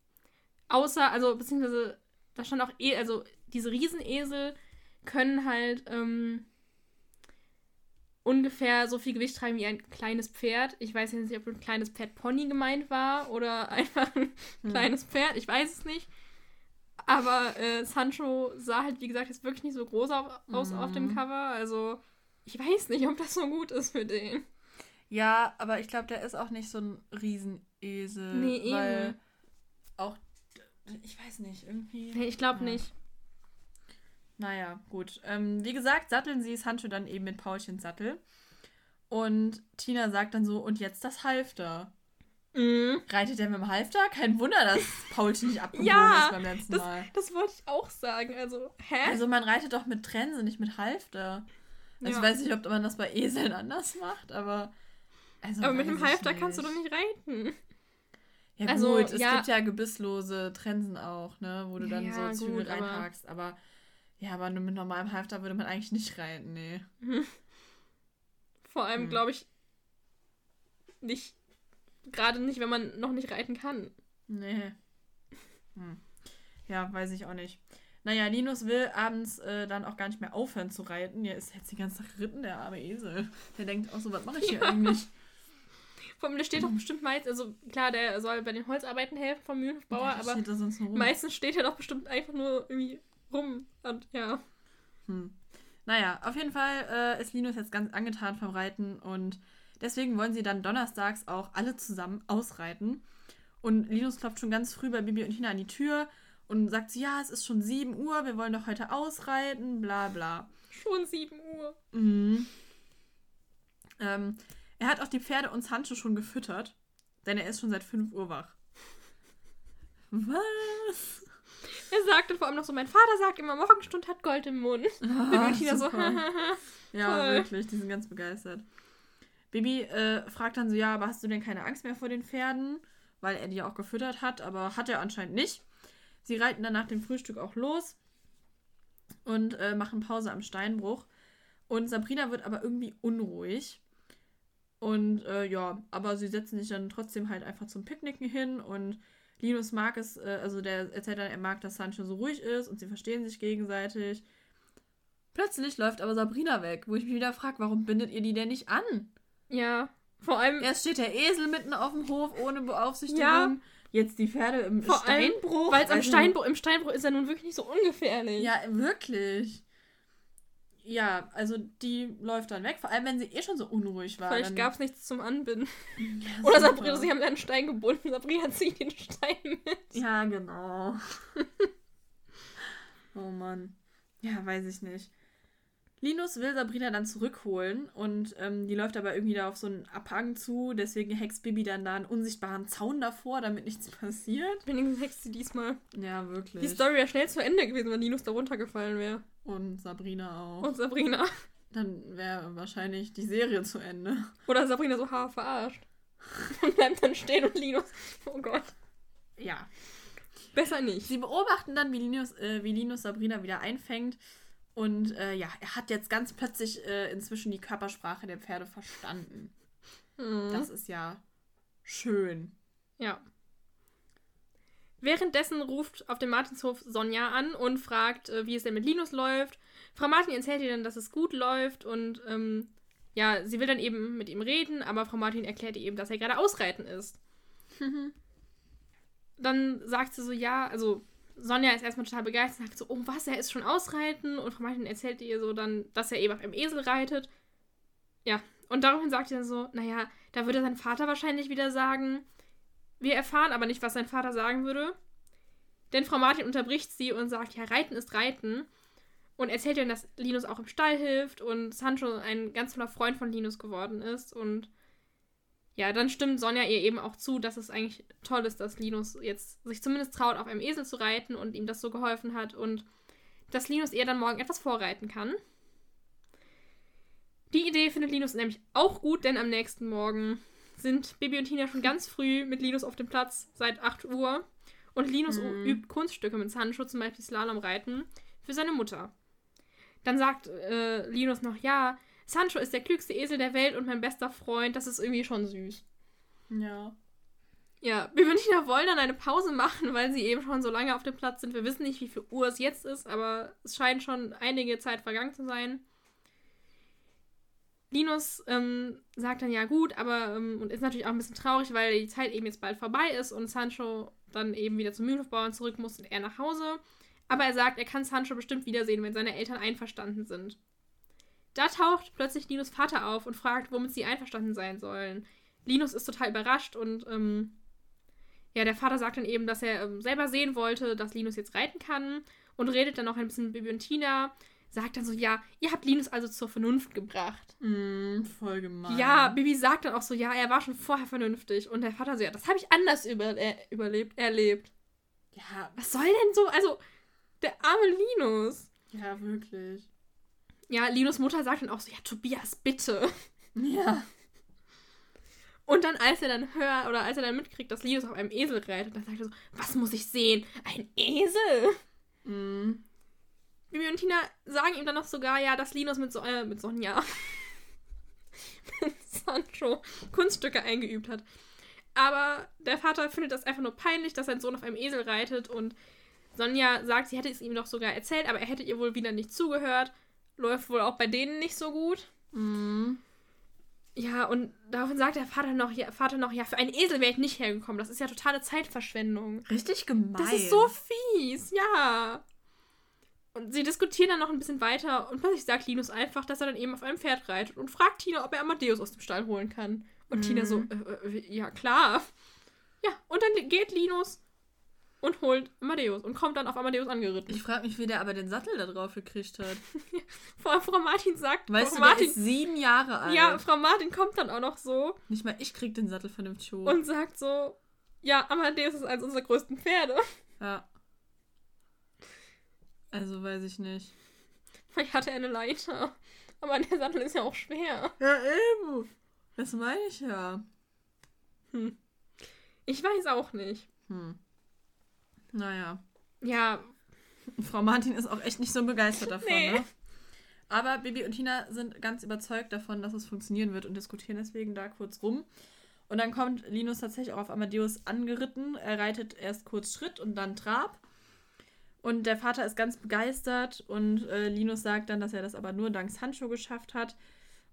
Außer, also, beziehungsweise, da stand auch, e also, diese Riesenesel können halt ähm, ungefähr so viel Gewicht tragen wie ein kleines Pferd. Ich weiß jetzt nicht, ob ein kleines Pferd Pony gemeint war oder einfach ein Hm. kleines Pferd. Ich weiß es nicht. Aber äh, Sancho sah halt, wie gesagt, jetzt wirklich nicht so groß auf, aus auf dem Mhm. Cover. Also, ich weiß nicht, ob das so gut ist für den. Ja, aber ich glaube, der ist auch nicht so ein Riesenesel. Nee, eben. weil Auch, ich weiß nicht, irgendwie. Nee, ich glaube Ja. nicht. Naja, gut. Ähm, wie gesagt, satteln sie Sancho dann eben mit Paulchens Sattel. Und Tina sagt dann so, und jetzt das Halfter. Mhm. Reitet er mit dem Halfter? Kein Wunder, dass Paulchen nicht abgebogen Ja, ist beim letzten Mal. Das wollte ich auch sagen. Also, hä? Also man reitet doch mit Trense, nicht mit Halfter. Also Ja. ich weiß nicht, ob man das bei Eseln anders macht, aber... Also aber mit ich Halfter kannst du doch nicht reiten. Ja Also, gut, es ja. gibt ja gebisslose Trensen auch, ne, wo du dann Ja, so Zügel gut, aber- reinhakst, aber... Ja, aber nur mit normalem Halfter würde man eigentlich nicht reiten, nee. Vor allem, Hm. glaube ich, nicht. Gerade nicht, wenn man noch nicht reiten kann. Nee. Hm. Ja, weiß ich auch nicht. Naja, Linus will abends äh, dann auch gar nicht mehr aufhören zu reiten. Er ist jetzt den ganzen Tag geritten, der arme Esel. Der denkt auch so, was mache ich hier eigentlich? Vor allem, der steht doch bestimmt meist, also klar, der soll bei den Holzarbeiten helfen vom Mühlenbauer, Ja, aber steht meistens steht er doch bestimmt einfach nur irgendwie rum. Und ja. Hm. Naja, auf jeden Fall äh, ist Linus jetzt ganz angetan vom Reiten und deswegen wollen sie dann donnerstags auch alle zusammen ausreiten. Und Linus klopft schon ganz früh bei Bibi und Tina an die Tür und sagt so, ja, es ist schon 7 Uhr, wir wollen doch heute ausreiten, bla bla. Schon 7 Uhr. Mhm. Ähm, er hat auch die Pferde und Sancho schon gefüttert, denn er ist schon seit 5 Uhr wach. Was? Er sagte vor allem noch so, mein Vater sagt immer, Morgenstund hat Gold im Mund. Ah, Und Tina so. Ja, Toll. wirklich, die sind ganz begeistert. Bibi äh, fragt dann so, ja, aber hast du denn keine Angst mehr vor den Pferden? Weil er die auch gefüttert hat, aber hat er anscheinend nicht. Sie reiten dann nach dem Frühstück auch los und äh, machen Pause am Steinbruch. Und Sabrina wird aber irgendwie unruhig. Und äh, ja, aber sie setzen sich dann trotzdem halt einfach zum Picknicken hin und Linus mag es, äh, also der erzählt dann, er mag, dass Sancho so ruhig ist und sie verstehen sich gegenseitig. Plötzlich läuft aber Sabrina weg, wo ich mich wieder frage, warum bindet ihr die denn nicht an? Ja. Vor allem, Erst steht der Esel mitten auf dem Hof ohne Beaufsichtigung. Ja. Jetzt die Pferde im Vor Steinbruch. weil es am Also- Steinbruch, im Steinbruch ist er nun wirklich nicht so ungefährlich. Ja, wirklich. Ja, also die läuft dann weg, vor allem wenn sie eh schon so unruhig war. Vielleicht gab es nichts zum Anbinden. Ja, Oder. Sabrina, sie haben einen Stein gebunden. Sabrina zieht den Stein mit. Ja, genau. oh Mann. Ja, weiß ich nicht. Linus will Sabrina dann zurückholen und ähm, die läuft aber irgendwie da auf so einen Abhang zu. Deswegen hext Bibi dann da einen unsichtbaren Zaun davor, damit nichts passiert. Wenigstens hext sie diesmal. Ja, wirklich. Die Story wäre schnell zu Ende gewesen, wenn Linus da runtergefallen wäre. Und Sabrina auch. Und Sabrina. Dann wäre wahrscheinlich die Serie zu Ende. Oder Sabrina so haar verarscht. Und bleibt dann stehen und Linus. Oh Gott. Ja. Besser nicht. Sie beobachten dann, wie Linus, äh, wie Linus Sabrina wieder einfängt. Und äh, ja, er hat jetzt ganz plötzlich äh, inzwischen die Körpersprache der Pferde verstanden. Mhm. Das ist ja schön. Ja. Währenddessen ruft auf dem Martinshof Sonja an und fragt, äh, wie es denn mit Linus läuft. Frau Martin erzählt ihr dann, dass es gut läuft und ähm, ja, sie will dann eben mit ihm reden, aber Frau Martin erklärt ihr eben, dass er gerade ausreiten ist. Dann sagt sie so, ja, also Sonja ist erstmal total begeistert, sagt so, oh was, er ist schon ausreiten und Frau Martin erzählt ihr so dann, dass er eben auf einem Esel reitet. Ja, und daraufhin sagt dann so, naja, da würde sein Vater wahrscheinlich wieder sagen, wir erfahren aber nicht, was sein Vater sagen würde. Denn Frau Martin unterbricht sie und sagt, ja, Reiten ist Reiten. Und erzählt dann, dass Linus auch im Stall hilft und Sancho ein ganz toller Freund von Linus geworden ist. Und ja, dann stimmt Sonja ihr eben auch zu, dass es eigentlich toll ist, dass Linus jetzt sich zumindest traut, auf einem Esel zu reiten und ihm das so geholfen hat und dass Linus ihr dann morgen etwas vorreiten kann. Die Idee findet Linus nämlich auch gut, denn am nächsten Morgen sind Bibi und Tina schon ganz früh mit Linus auf dem Platz seit 8 Uhr. Und Linus Mhm. übt Kunststücke mit Sancho, zum Beispiel Slalomreiten, für seine Mutter. Dann sagt äh, Linus noch, ja, Sancho ist der klügste Esel der Welt und mein bester Freund. Das ist irgendwie schon süß. Ja. Ja, und Tina wollen dann eine Pause machen, weil sie eben schon so lange auf dem Platz sind. Wir wissen nicht, wie viel Uhr es jetzt ist, aber es scheint schon einige Zeit vergangen zu sein. Linus ähm, sagt dann ja gut, aber ähm, und ist natürlich auch ein bisschen traurig, weil die Zeit eben jetzt bald vorbei ist und Sancho dann eben wieder zum Mühlenhofbauern zurück muss und er nach Hause. Aber er sagt, er kann Sancho bestimmt wiedersehen, wenn seine Eltern einverstanden sind. Da taucht plötzlich Linus Vater auf und fragt, womit sie einverstanden sein sollen. Linus ist total überrascht und ähm, ja, der Vater sagt dann eben, dass er ähm, selber sehen wollte, dass Linus jetzt reiten kann und redet dann noch ein bisschen mit Bibi und Tina. Sagt dann so, ja, ihr habt Linus also zur Vernunft gebracht. Mm, voll gemein. Ja, Bibi sagt dann auch so, ja, er war schon vorher vernünftig. Und der Vater so, ja, das habe ich anders über, äh, überlebt, erlebt. Ja, Was soll denn so, also, der arme Linus. ja, wirklich. Ja, Linus Mutter sagt dann auch so, ja, Tobias, bitte. Ja. Und dann, als er dann hört, oder als er dann mitkriegt, dass Linus auf einem Esel reitet, dann sagt er so, was muss ich sehen? Ein Esel? Mm. Bibi und Tina sagen ihm dann noch sogar, ja, dass Linus mit, so äh, mit Sonja, mit Sancho Kunststücke eingeübt hat. Aber der Vater findet das einfach nur peinlich, dass sein Sohn auf einem Esel reitet und Sonja sagt, sie hätte es ihm doch sogar erzählt, aber er hätte ihr wohl wieder nicht zugehört. Läuft wohl auch bei denen nicht so gut. Mm. Ja, und daraufhin sagt der Vater noch, ja, Vater noch, ja, für einen Esel wäre ich nicht hergekommen. Das ist ja totale Zeitverschwendung. Richtig gemein. Das ist so fies, ja. Und sie diskutieren dann noch ein bisschen weiter und plötzlich sagt Linus einfach, dass er dann eben auf einem Pferd reitet und fragt Tina, ob er Amadeus aus dem Stall holen kann. Und Mhm. Tina so, äh, äh, ja klar. Ja, und dann geht Linus und holt Amadeus und kommt dann auf Amadeus angeritten. Ich frage mich, wie der aber den Sattel da drauf gekriegt hat. Frau, Frau Martin sagt, Weißt Frau du, Martin, ist sieben Jahre alt. ja, Frau Martin kommt dann auch noch so Nicht mal ich krieg den Sattel vernünftig hoch. und sagt so, ja, Amadeus ist eines unserer größten Pferde. ja. Also weiß ich nicht. Vielleicht hat er eine Leiter. Aber der Sattel ist ja auch schwer. Ja, eben. Das meine ich ja. Hm. Ich weiß auch nicht. Hm. Naja. Ja, Frau Martin ist auch echt nicht so begeistert davon, Nee. ne? Aber Bibi und Tina sind ganz überzeugt davon, dass es funktionieren wird und diskutieren deswegen da kurz rum. Und dann kommt Linus tatsächlich auch auf Amadeus angeritten. Er reitet erst kurz Schritt und dann Trab. Und der Vater ist ganz begeistert und äh, Linus sagt dann, dass er das aber nur dank Sancho geschafft hat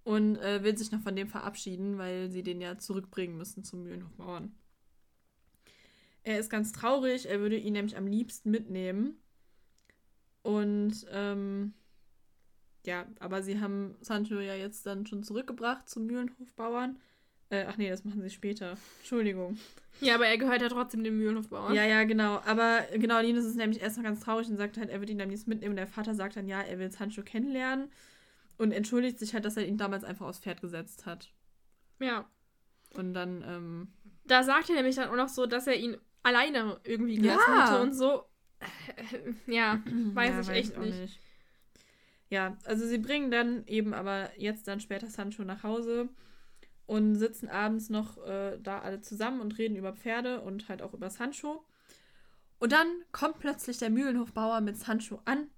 und äh, will sich noch von dem verabschieden, weil sie den ja zurückbringen müssen zum Mühlenhofbauern. Er ist ganz traurig, er würde ihn nämlich am liebsten mitnehmen. Und ähm, ja, aber sie haben Sancho ja jetzt dann schon zurückgebracht zum Mühlenhofbauern. Äh, ach nee, das machen sie später. Entschuldigung. ja, aber er gehört ja trotzdem dem Mühlenhofbauern. Ja, ja, genau. Aber genau, Linus ist nämlich erst noch ganz traurig und sagt halt, er wird ihn am liebsten mitnehmen. Und der Vater sagt dann, ja, er will Sancho kennenlernen. Und entschuldigt sich halt, dass er ihn damals einfach aufs Pferd gesetzt hat. ja. Und dann, ähm, Da sagt er nämlich dann auch noch so, dass er ihn alleine irgendwie gelassen Ja. hätte und so. Äh, Ja, weiß ja, ich echt nicht. Ja, also sie bringen dann eben aber jetzt dann später Sancho nach Hause und sitzen abends noch äh, da alle zusammen und reden über Pferde und halt auch über Sancho. Und dann kommt plötzlich der Mühlenhofbauer mit Sancho an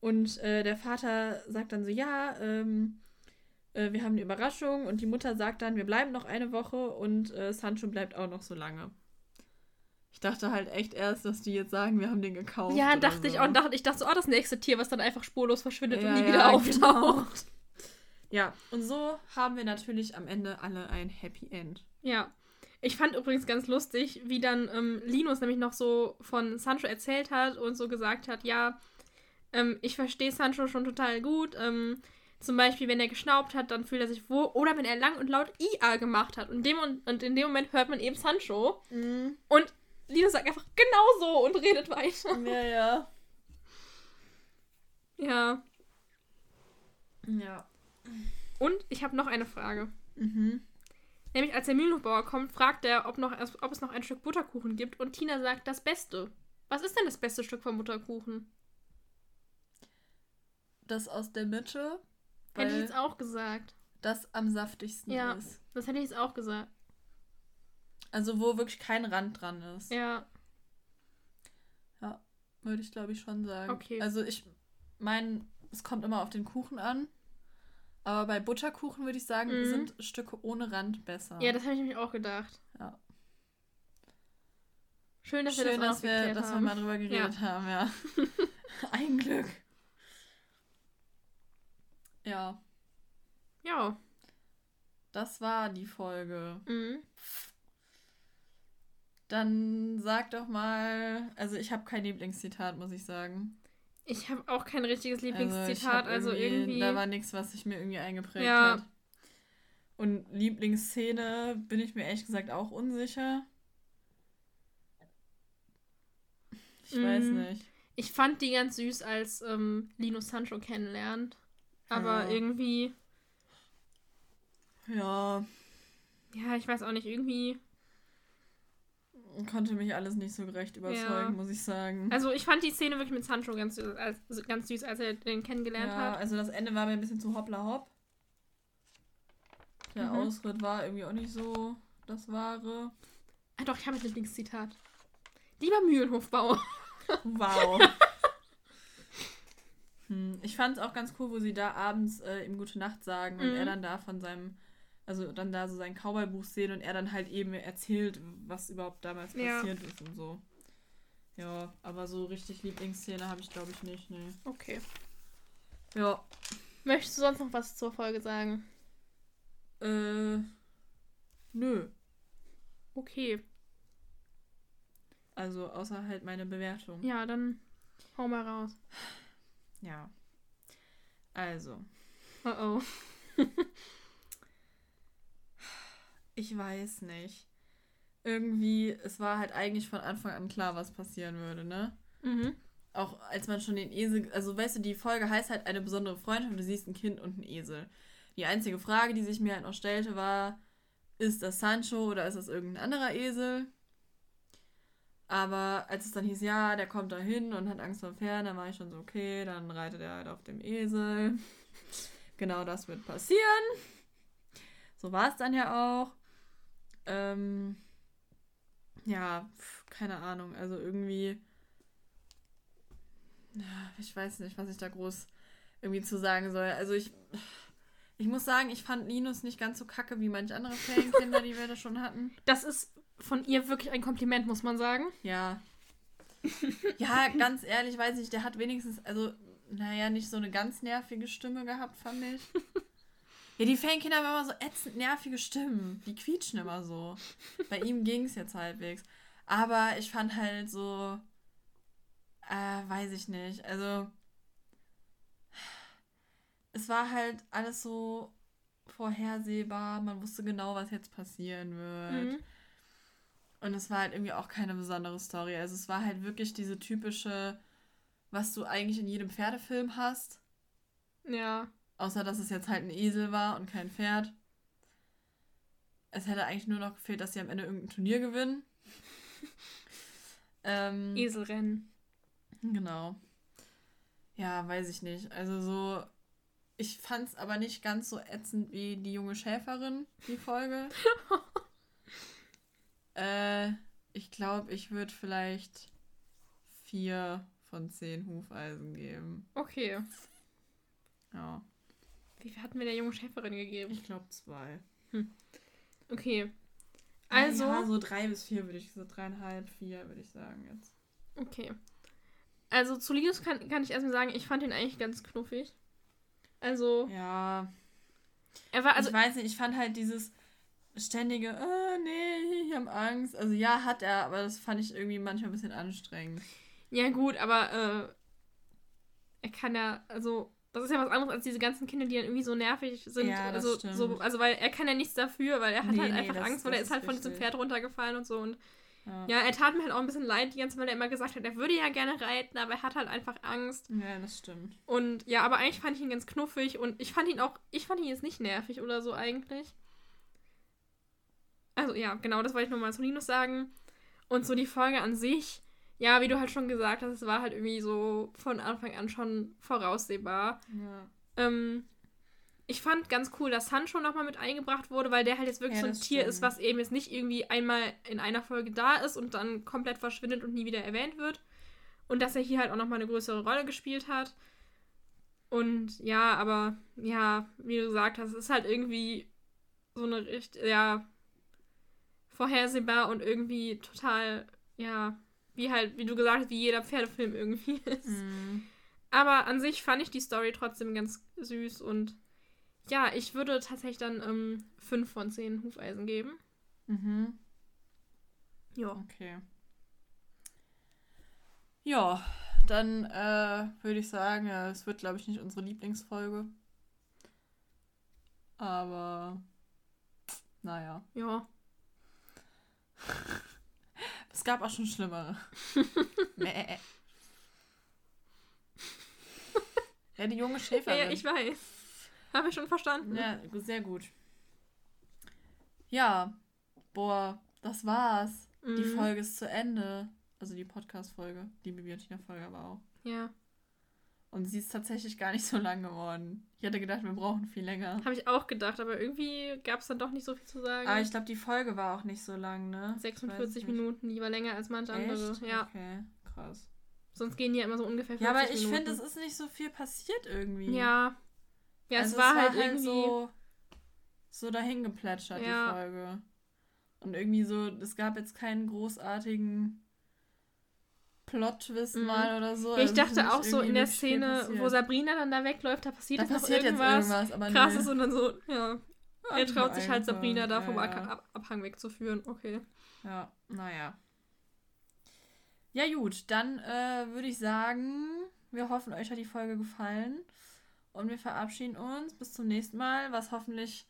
und äh, der Vater sagt dann so, ja, ähm, äh, wir haben eine Überraschung und die Mutter sagt dann, wir bleiben noch eine Woche und äh, Sancho bleibt auch noch so lange. Ich dachte halt echt erst, dass die jetzt sagen, wir haben den gekauft. Ja, dachte ich so. auch. Und dachte, ich dachte so, oh, das nächste Tier, was dann einfach spurlos verschwindet und Ja, nie ja, wieder auftaucht. genau. Ja, und so haben wir natürlich am Ende alle ein Happy End. Ja. Ich fand übrigens ganz lustig, wie dann ähm, Linus nämlich noch so von Sancho erzählt hat und so gesagt hat, ja, ähm, ich verstehe Sancho schon total gut. Ähm, zum Beispiel, wenn er geschnaubt hat, dann fühlt er sich wohl. Oder wenn er lang und laut IA gemacht hat. Und, dem, und in dem Moment hört man eben Sancho. Und Linus sagt einfach, genau so und redet weiter. Ja, ja. Ja. Ja. Und ich habe noch eine Frage. Mhm. Nämlich als der Mühlenhofbauer kommt, fragt er, ob, noch, ob es noch ein Stück Butterkuchen gibt. Und Tina sagt, das Beste. Was ist denn das beste Stück vom Butterkuchen? Das aus der Mitte, Hätte ich jetzt auch gesagt. das am saftigsten Ja. ist. Das hätte ich jetzt auch gesagt. Also wo wirklich kein Rand dran ist. Ja. Würde ich glaube ich schon sagen. Okay. Also ich meine, es kommt immer auf den Kuchen an. Aber bei Butterkuchen würde ich sagen, Mhm. sind Stücke ohne Rand besser. Ja, das habe ich nämlich auch gedacht. Ja. Schön, dass wir Schön, das dass wir, dass wir haben. mal drüber geredet haben, ja. Ein Glück. Ja, Ja. das war die Folge. Mhm. Dann sag doch mal, also ich habe kein Lieblingszitat, muss ich sagen. Ich habe auch kein richtiges Also Lieblingszitat, hab also irgendwie. Da war nichts, was sich mir irgendwie eingeprägt Ja. hat. Und Lieblingsszene bin ich mir ehrlich gesagt auch unsicher. Ich weiß Mhm. nicht. Ich fand die ganz süß, als ähm, Lino Sancho kennenlernt. Aber Ja. irgendwie, Ja, ja, ich weiß auch nicht, irgendwie. Konnte mich alles nicht so gerecht überzeugen, Ja. muss ich sagen. Also ich fand die Szene wirklich mit Sancho ganz süß, als, ganz süß, als er den kennengelernt ja, hat. also das Ende war mir ein bisschen zu hoppla hopp. Der Mhm. Ausritt war irgendwie auch nicht so das Wahre. Ah, doch, ich habe ein Lieblingszitat. Lieber Mühlenhofbauer. Wow. hm, ich fand es auch ganz cool, wo sie da abends äh, ihm gute Nacht sagen und Mhm. er dann da von seinem, also dann da so sein Cowboy-Buch sehen und er dann halt eben erzählt, was überhaupt damals Ja. passiert ist und so. Ja, aber so richtig Lieblingsszene habe ich glaube ich nicht, nee. Okay. Ja. Möchtest du sonst noch was zur Folge sagen? Äh. Nö. Okay. Also außer halt meine Bewertung. Ja, dann hau mal raus. Ja. Also, Oh oh. ich weiß nicht. Irgendwie, es war halt eigentlich von Anfang an klar, was passieren würde, ne? Mhm. Auch als man schon den Esel, also weißt du, die Folge heißt halt eine besondere Freundschaft, du siehst ein Kind und einen Esel. Die einzige Frage, die sich mir halt noch stellte, war, ist das Sancho oder ist das irgendein anderer Esel? Aber als es dann hieß, ja, der kommt da hin und hat Angst vor Pferden, dann war ich schon so, okay, dann reitet er halt auf dem Esel. genau das wird passieren. So war es dann ja auch. Ähm, ja, keine Ahnung, also irgendwie ich weiß nicht, was ich da groß irgendwie zu sagen soll. Also ich, ich muss sagen, ich fand Linus nicht ganz so kacke wie manche andere Ferienkinder, die wir da schon hatten. Das ist von ihr wirklich ein Kompliment, muss man sagen. Ja. Ja, ganz ehrlich, weiß ich, der hat wenigstens, also, naja, nicht so eine ganz nervige Stimme gehabt, fand ich. Ja, die Ferienkinder haben immer so ätzend nervige Stimmen. Die quietschen immer so. Bei ihm ging es jetzt halbwegs. Aber ich fand halt so, äh, weiß ich nicht. Also, es war halt alles so vorhersehbar. Man wusste genau, was jetzt passieren wird. Mhm. Und es war halt irgendwie auch keine besondere Story. Also es war halt wirklich diese typische, was du eigentlich in jedem Pferdefilm hast. Ja. Außer dass es jetzt halt ein Esel war und kein Pferd. Es hätte eigentlich nur noch gefehlt, dass sie am Ende irgendein Turnier gewinnen. ähm, Eselrennen. Genau. Ja, weiß ich nicht. Also so, ich fand es aber nicht ganz so ätzend wie die junge Schäferin, die Folge. äh, ich glaube, ich würde vielleicht vier von zehn Hufeisen geben. Okay. Ja, Wie viel hatten wir der jungen Schäferin gegeben? ich glaube zwei. Okay. Also. Ja, so drei bis vier würde ich, so dreieinhalb, vier würde ich sagen jetzt. Okay. Also zu Linus kann, kann ich erstmal sagen, ich fand ihn eigentlich ganz knuffig. Also, Ja, er war, also, ich weiß nicht, ich fand halt dieses ständige, äh, nee, ich habe Angst. Also ja, hat er, aber das fand ich irgendwie manchmal ein bisschen anstrengend. ja gut, aber äh, er kann ja, also, das ist ja was anderes als diese ganzen Kinder, die dann irgendwie so nervig sind. Ja, also, so, also, weil er kann ja nichts dafür, weil er hat Nee, halt nee, einfach das- Angst, weil er ist halt von diesem. Pferd runtergefallen und so und Ja. Ja, er tat mir halt auch ein bisschen leid, die ganze Zeit, weil er immer gesagt hat, er würde ja gerne reiten, aber er hat halt einfach Angst. ja, das stimmt. Und ja, aber eigentlich fand ich ihn ganz knuffig und ich fand ihn auch, ich fand ihn jetzt nicht nervig oder so eigentlich. Also ja, genau, das wollte ich nochmal zu Linus sagen. Und so die Folge an sich, ja, wie du halt schon gesagt hast, es war halt irgendwie so von Anfang an schon voraussehbar. Ja. Ähm, ich fand ganz cool, dass Sancho nochmal mit eingebracht wurde, weil der halt jetzt wirklich Ja, so ein Tier stimmt. ist, was eben jetzt nicht irgendwie einmal in einer Folge da ist und dann komplett verschwindet und nie wieder erwähnt wird. Und dass er hier halt auch nochmal eine größere Rolle gespielt hat. Und ja, aber ja, wie du gesagt hast, es ist halt irgendwie so eine richtig, ja, vorhersehbar und irgendwie total, ja, wie halt, wie du gesagt hast, wie jeder Pferdefilm irgendwie ist. Mhm. Aber an sich fand ich die Story trotzdem ganz süß und ja, ich würde tatsächlich dann ähm, 5 von 10 Hufeisen geben. Mhm. Ja. Okay. Ja, dann äh, würde ich sagen, es wird, glaube ich, nicht unsere Lieblingsfolge. Aber naja. Ja. Es gab auch schon schlimmere. Mäh. ja, die junge Ja, Schäferin. ja, ich weiß. Habe ich schon verstanden. Ja, sehr gut. Ja, boah, das war's. Die Mhm. Folge ist zu Ende. Also die Podcast-Folge. Die Bibliothek-Folge aber auch. Ja. Und sie ist tatsächlich gar nicht so lang geworden. Ich hätte gedacht, wir brauchen viel länger. Habe ich auch gedacht, aber irgendwie gab es dann doch nicht so viel zu sagen. Aber ich glaube, die Folge war auch nicht so lang, ne? Ich weiß 46 nicht. Minuten, lieber länger als manche andere. Echt? Ja. Okay, krass. Sonst gehen die ja immer so ungefähr 50 Ja, aber ich finde, es ist nicht so viel passiert irgendwie. Ja. Ja, Also es war halt irgendwie. so, so dahingeplätschert, Ja. die Folge. Und irgendwie so, es gab jetzt keinen großartigen Plot-Twist Mhm. mal oder so. Ja, ich Also dachte auch so in der Szene, passiert. wo Sabrina dann da wegläuft, da passiert da jetzt passiert jetzt irgendwas. irgendwas, aber Krasses nö. und dann so, ja. Er traut sich halt. Sabrina da vom ja, ja. Ab Abhang wegzuführen. Okay. Ja, naja. Ja, gut, dann äh, würde ich sagen, wir hoffen, euch hat die Folge gefallen. Und wir verabschieden uns. Bis zum nächsten Mal, was hoffentlich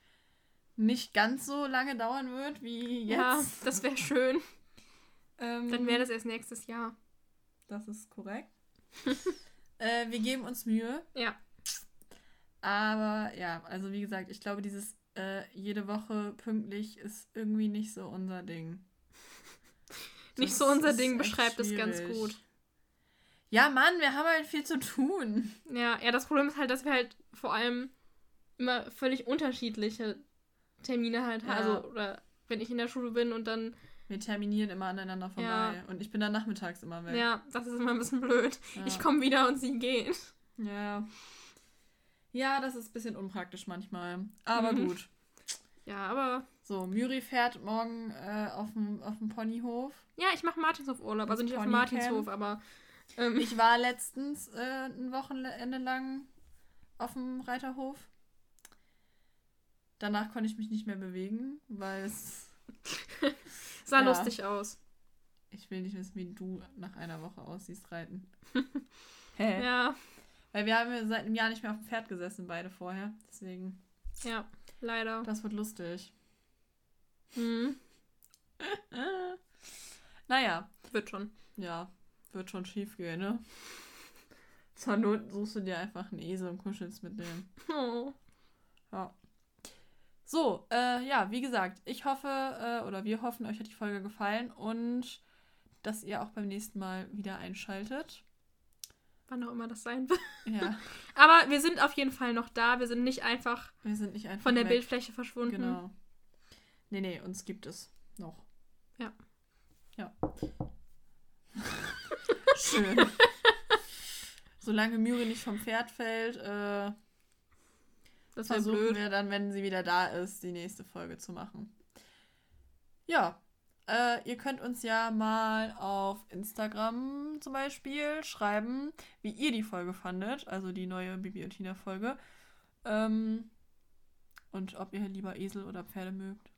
nicht ganz so lange dauern wird wie jetzt. Ja, das wäre schön. Ähm, Dann wäre das erst nächstes Jahr. Das ist korrekt. äh, wir geben uns Mühe. Ja. Aber ja, also wie gesagt, ich glaube, dieses äh, jede Woche pünktlich ist irgendwie nicht so unser Ding. Nicht Das so unser Ding beschreibt es ganz gut. Ja, Mann, wir haben halt viel zu tun. Ja, ja, das Problem ist halt, dass wir halt vor allem immer völlig unterschiedliche Termine halt haben. Ja. Also, oder wenn ich in der Schule bin und dann, Wir terminieren immer aneinander vorbei. Ja. Und ich bin dann nachmittags immer weg. ja, das ist immer ein bisschen blöd. Ja. Ich komme wieder und sie gehen. Ja. Ja, das ist ein bisschen unpraktisch manchmal. Aber Mhm. gut. Ja, aber So, Müri fährt morgen äh, auf dem Ponyhof. ja, ich mache Martinshof Urlaub. Also nicht auf dem. Martinshof, aber ähm, Ich war letztens äh, ein Wochenende lang auf dem Reiterhof. Danach konnte ich mich nicht mehr bewegen, weil es. sah ja. lustig aus. Ich will nicht wissen, wie du nach einer Woche aussiehst, reiten. Hä? Ja, Weil wir haben seit einem Jahr nicht mehr auf dem Pferd gesessen, beide vorher. Deswegen, ja, leider. das wird lustig. Hm, Äh. Naja, wird schon. ja, wird schon schief gehen, ne? Zur Not suchst du dir einfach einen Esel und kuschelst mit dem. Oh. Ja. So, äh, ja, wie gesagt, ich hoffe, äh, oder wir hoffen, euch hat die Folge gefallen und dass ihr auch beim nächsten Mal wieder einschaltet. Wann auch immer das sein wird. Ja, Aber wir sind auf jeden Fall noch da. Wir sind nicht einfach wir sind nicht einfach von der weg. Bildfläche verschwunden. Genau. Nee, nee, uns gibt es noch. Ja. Ja. Schön. Solange Müri nicht vom Pferd fällt, äh, Das wäre versuchen blöd. wir dann, wenn sie wieder da ist, die nächste Folge zu machen. Ja, äh, ihr könnt uns ja mal auf Instagram zum Beispiel schreiben, wie ihr die Folge fandet, also die neue Bibi und Tina Folge. Ähm, und ob ihr lieber Esel oder Pferde mögt.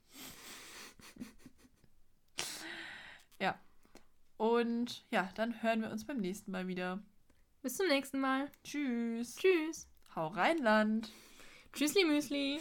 ja. Und ja, dann hören wir uns beim nächsten Mal wieder. Bis zum nächsten Mal. Tschüss. Tschüss. Hau rein, Land. Tschüssli Müsli.